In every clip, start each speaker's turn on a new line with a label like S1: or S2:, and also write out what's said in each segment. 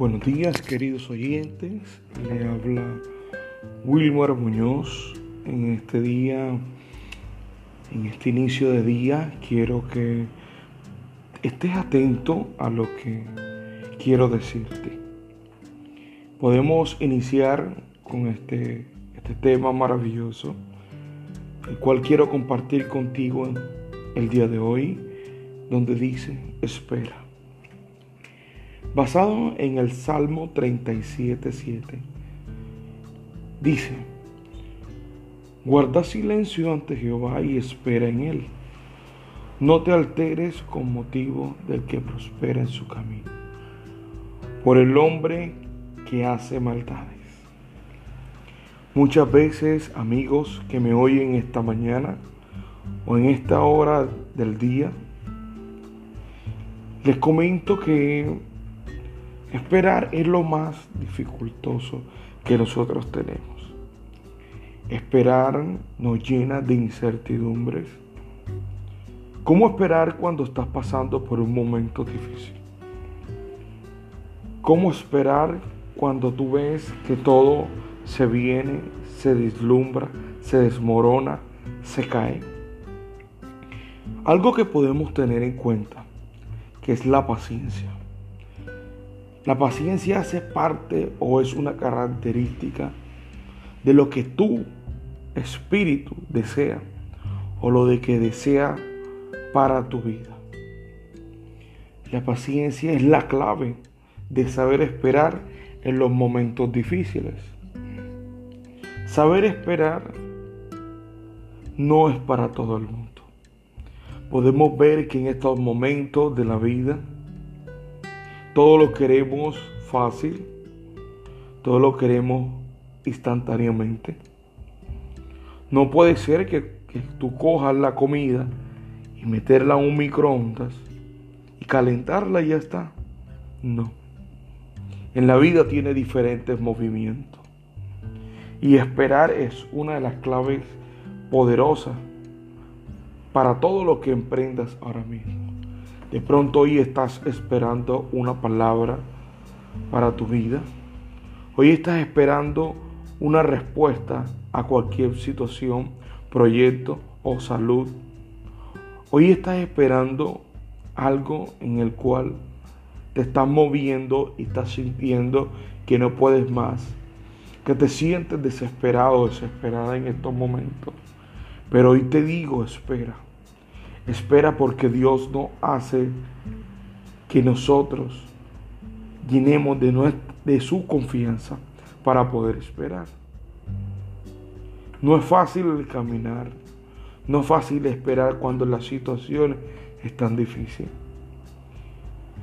S1: Buenos días queridos oyentes, le habla Wilmar Muñoz. En este día, en este inicio de día, quiero que estés atento a lo que quiero decirte. Podemos iniciar con este, este tema maravilloso, el cual quiero compartir contigo el día de hoy, donde dice espera basado en el Salmo 37.7. Dice, guarda silencio ante Jehová y espera en él. No te alteres con motivo del que prospera en su camino, por el hombre que hace maldades. Muchas veces, amigos que me oyen esta mañana o en esta hora del día, les comento que Esperar es lo más dificultoso que nosotros tenemos. Esperar nos llena de incertidumbres. ¿Cómo esperar cuando estás pasando por un momento difícil? ¿Cómo esperar cuando tú ves que todo se viene, se deslumbra, se desmorona, se cae? Algo que podemos tener en cuenta, que es la paciencia. La paciencia hace parte o es una característica de lo que tu espíritu desea o lo de que desea para tu vida. La paciencia es la clave de saber esperar en los momentos difíciles. Saber esperar no es para todo el mundo. Podemos ver que en estos momentos de la vida todo lo queremos fácil, todo lo queremos instantáneamente. No puede ser que, tú cojas la comida y meterla a un microondas y calentarla y ya está. No. En la vida tiene diferentes movimientos. Y esperar es una de las claves poderosas para todo lo que emprendas ahora mismo. De pronto hoy estás esperando una palabra para tu vida. Hoy estás esperando una respuesta a cualquier situación, proyecto o salud. Hoy estás esperando algo en el cual te estás moviendo y estás sintiendo que no puedes más, que te sientes desesperado, o desesperada en estos momentos. Pero hoy te digo, espera. Espera porque Dios no hace que nosotros llenemos de, su confianza para poder esperar. No es fácil el caminar, no es fácil esperar cuando las situaciones están difíciles.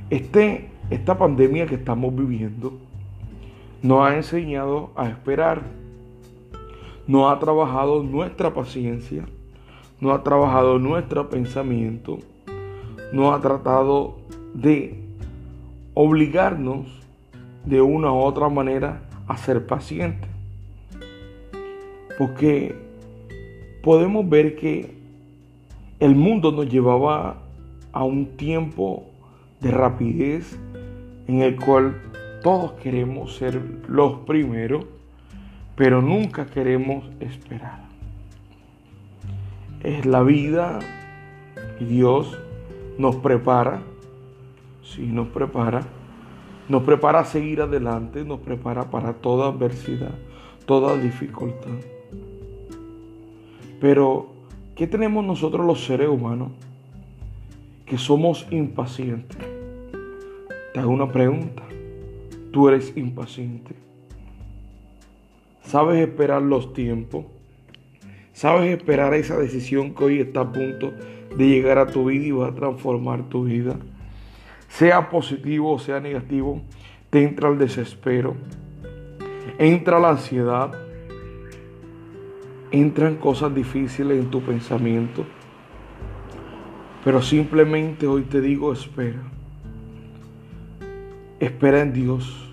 S1: Este, esta pandemia que estamos viviendo nos ha enseñado a esperar, nos ha trabajado nuestra paciencia no ha trabajado nuestro pensamiento, no ha tratado de obligarnos de una u otra manera a ser pacientes. Porque podemos ver que el mundo nos llevaba a un tiempo de rapidez en el cual todos queremos ser los primeros, pero nunca queremos esperar es la vida y Dios nos prepara, si nos prepara, nos prepara a seguir adelante, nos prepara para toda adversidad, toda dificultad. Pero, ¿qué tenemos nosotros los seres humanos? Que somos impacientes. Te hago una pregunta. Tú eres impaciente. ¿Sabes esperar los tiempos? Sabes esperar a esa decisión que hoy está a punto de llegar a tu vida y va a transformar tu vida. Sea positivo o sea negativo, te entra el desespero, entra la ansiedad, entran cosas difíciles en tu pensamiento. Pero simplemente hoy te digo, espera. Espera en Dios.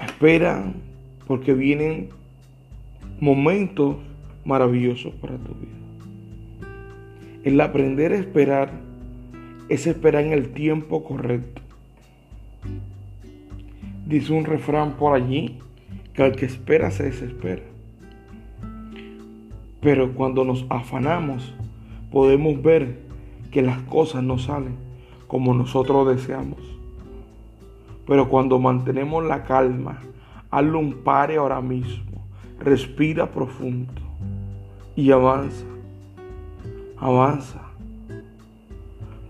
S1: Espera porque vienen momentos Maravilloso para tu vida. El aprender a esperar es esperar en el tiempo correcto. Dice un refrán por allí que al que espera se desespera. Pero cuando nos afanamos podemos ver que las cosas no salen como nosotros deseamos. Pero cuando mantenemos la calma, hazlo un pare ahora mismo. Respira profundo y avanza, avanza,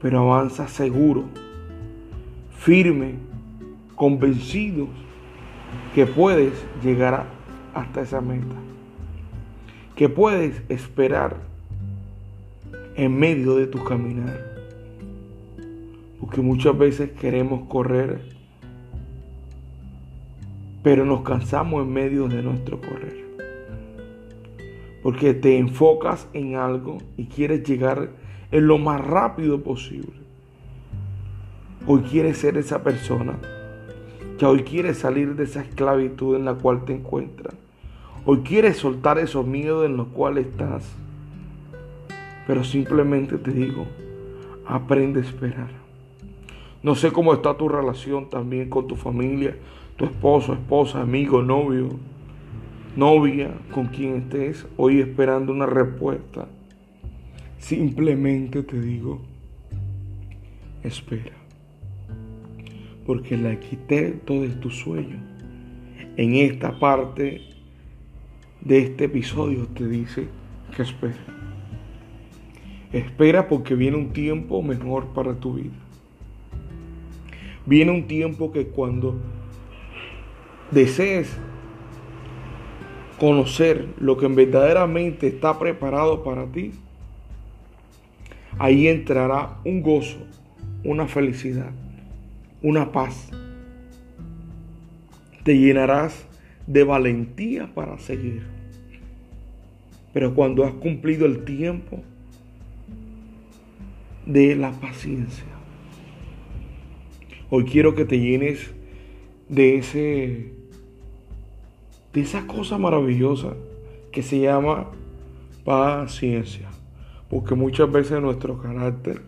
S1: pero avanza seguro, firme, convencido que puedes llegar hasta esa meta, que puedes esperar en medio de tu caminar, porque muchas veces queremos correr, pero nos cansamos en medio de nuestro correr porque te enfocas en algo y quieres llegar en lo más rápido posible. Hoy quieres ser esa persona que hoy quieres salir de esa esclavitud en la cual te encuentras. Hoy quieres soltar esos miedos en los cuales estás. Pero simplemente te digo, aprende a esperar. No sé cómo está tu relación también con tu familia, tu esposo, esposa, amigo, novio novia, con quien estés hoy esperando una respuesta, simplemente te digo, espera, porque el todo de tu sueño, en esta parte de este episodio, te dice que espera. Espera porque viene un tiempo mejor para tu vida. Viene un tiempo que cuando desees conocer lo que verdaderamente está preparado para ti, ahí entrará un gozo, una felicidad, una paz. Te llenarás de valentía para seguir. Pero cuando has cumplido el tiempo de la paciencia, hoy quiero que te llenes de ese de esa cosa maravillosa que se llama paciencia. Porque muchas veces nuestro carácter,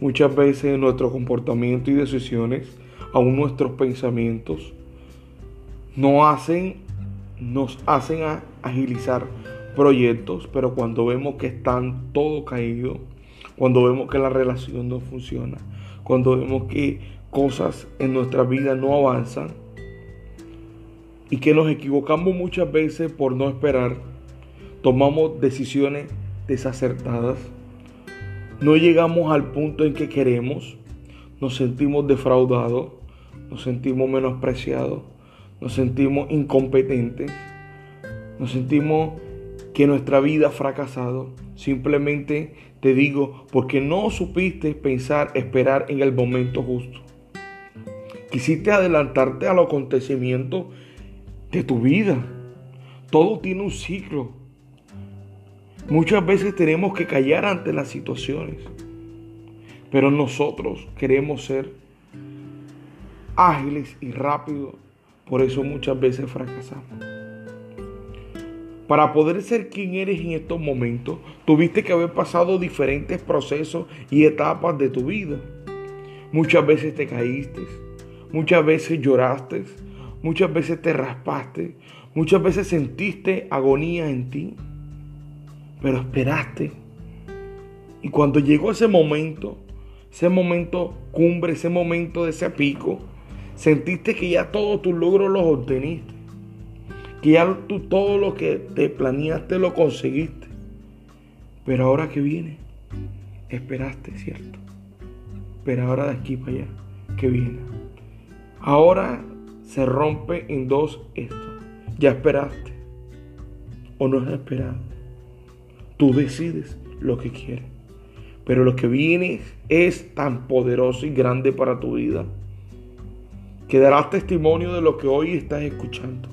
S1: muchas veces nuestro comportamiento y decisiones, aún nuestros pensamientos, no hacen, nos hacen agilizar proyectos, pero cuando vemos que están todo caído, cuando vemos que la relación no funciona, cuando vemos que cosas en nuestra vida no avanzan, y que nos equivocamos muchas veces por no esperar, tomamos decisiones desacertadas, no llegamos al punto en que queremos, nos sentimos defraudados, nos sentimos menospreciados, nos sentimos incompetentes, nos sentimos que nuestra vida ha fracasado. Simplemente te digo porque no supiste pensar, esperar en el momento justo. Quisiste adelantarte al acontecimiento de tu vida. Todo tiene un ciclo. Muchas veces tenemos que callar ante las situaciones, pero nosotros queremos ser ágiles y rápidos, por eso muchas veces fracasamos. Para poder ser quien eres en estos momentos, tuviste que haber pasado diferentes procesos y etapas de tu vida. Muchas veces te caíste, muchas veces lloraste, Muchas veces te raspaste, muchas veces sentiste agonía en ti, pero esperaste. Y cuando llegó ese momento, ese momento cumbre, ese momento de ese pico, sentiste que ya todos tus logros los obteniste, que ya tú todo lo que te planeaste lo conseguiste. Pero ahora que viene, esperaste, ¿cierto? Pero ahora de aquí para allá, que viene. Ahora se rompe en dos esto. Ya esperaste o no es esperado. Tú decides lo que quieres. Pero lo que viene es tan poderoso y grande para tu vida que darás testimonio de lo que hoy estás escuchando.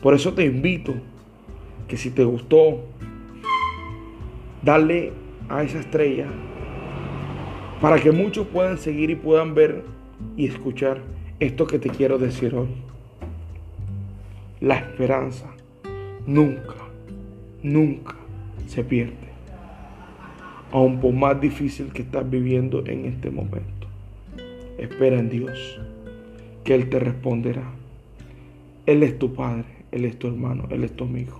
S1: Por eso te invito que si te gustó, dale a esa estrella para que muchos puedan seguir y puedan ver y escuchar esto que te quiero decir hoy. La esperanza nunca, nunca se pierde. Aun por más difícil que estás viviendo en este momento. Espera en Dios, que Él te responderá. Él es tu Padre, Él es tu hermano, Él es tu amigo.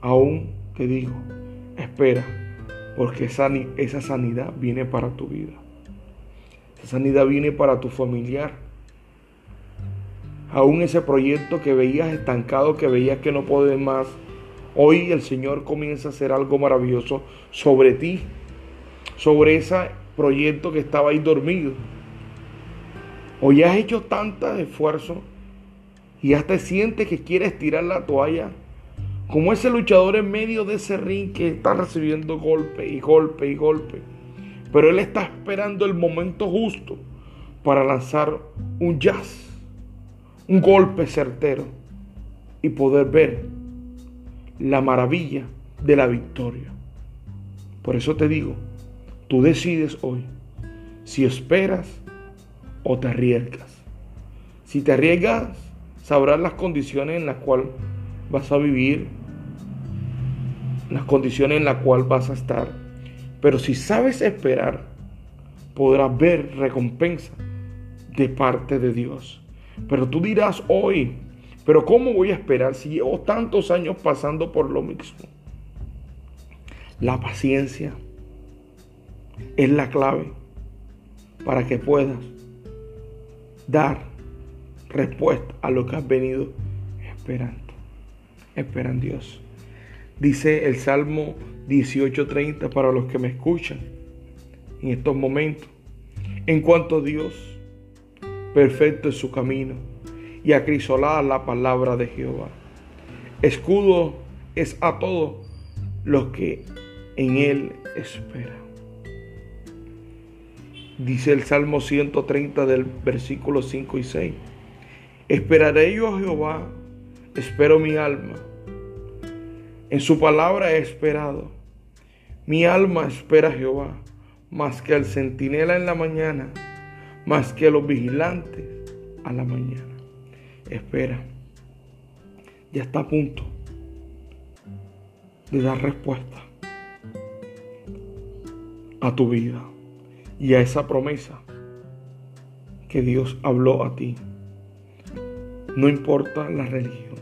S1: Aún te digo, espera, porque esa sanidad viene para tu vida sanidad viene para tu familiar. Aún ese proyecto que veías estancado, que veías que no podés más, hoy el Señor comienza a hacer algo maravilloso sobre ti, sobre ese proyecto que estaba ahí dormido. Hoy has hecho tanto esfuerzo y hasta sientes que quieres tirar la toalla. Como ese luchador en medio de ese ring que está recibiendo golpe y golpe y golpe. Pero Él está esperando el momento justo para lanzar un jazz, un golpe certero y poder ver la maravilla de la victoria. Por eso te digo, tú decides hoy si esperas o te arriesgas. Si te arriesgas, sabrás las condiciones en las cuales vas a vivir, las condiciones en las cuales vas a estar pero si sabes esperar, podrás ver recompensa de parte de Dios. Pero tú dirás hoy, pero ¿cómo voy a esperar si llevo tantos años pasando por lo mismo? La paciencia es la clave para que puedas dar respuesta a lo que has venido esperando. Espera en Dios dice el Salmo 18.30 para los que me escuchan en estos momentos. En cuanto a Dios, perfecto es su camino y acrisolada la palabra de Jehová. Escudo es a todos los que en él esperan. Dice el Salmo 130 del versículo 5 y 6. Esperaré yo a Jehová, espero mi alma en su palabra he esperado. Mi alma espera a Jehová, más que al centinela en la mañana, más que a los vigilantes a la mañana. Espera. Ya está a punto de dar respuesta a tu vida y a esa promesa que Dios habló a ti. No importa la religión,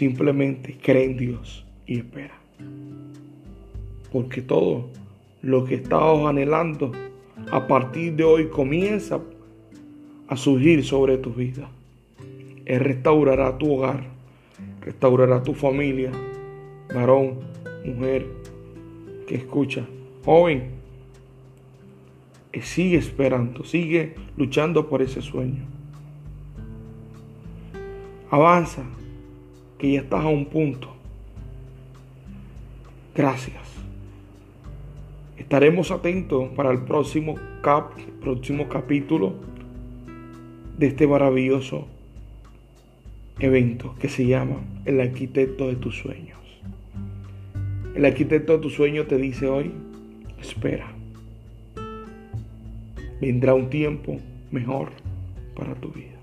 S1: Simplemente cree en Dios y espera. Porque todo lo que estabas anhelando a partir de hoy comienza a surgir sobre tu vida. Él restaurará tu hogar, restaurará tu familia, varón, mujer que escucha, joven, y sigue esperando, sigue luchando por ese sueño. Avanza, que ya estás a un punto. Gracias. Estaremos atentos para el próximo, cap, próximo capítulo de este maravilloso evento que se llama El arquitecto de tus sueños. El arquitecto de tus sueños te dice hoy, espera. Vendrá un tiempo mejor para tu vida.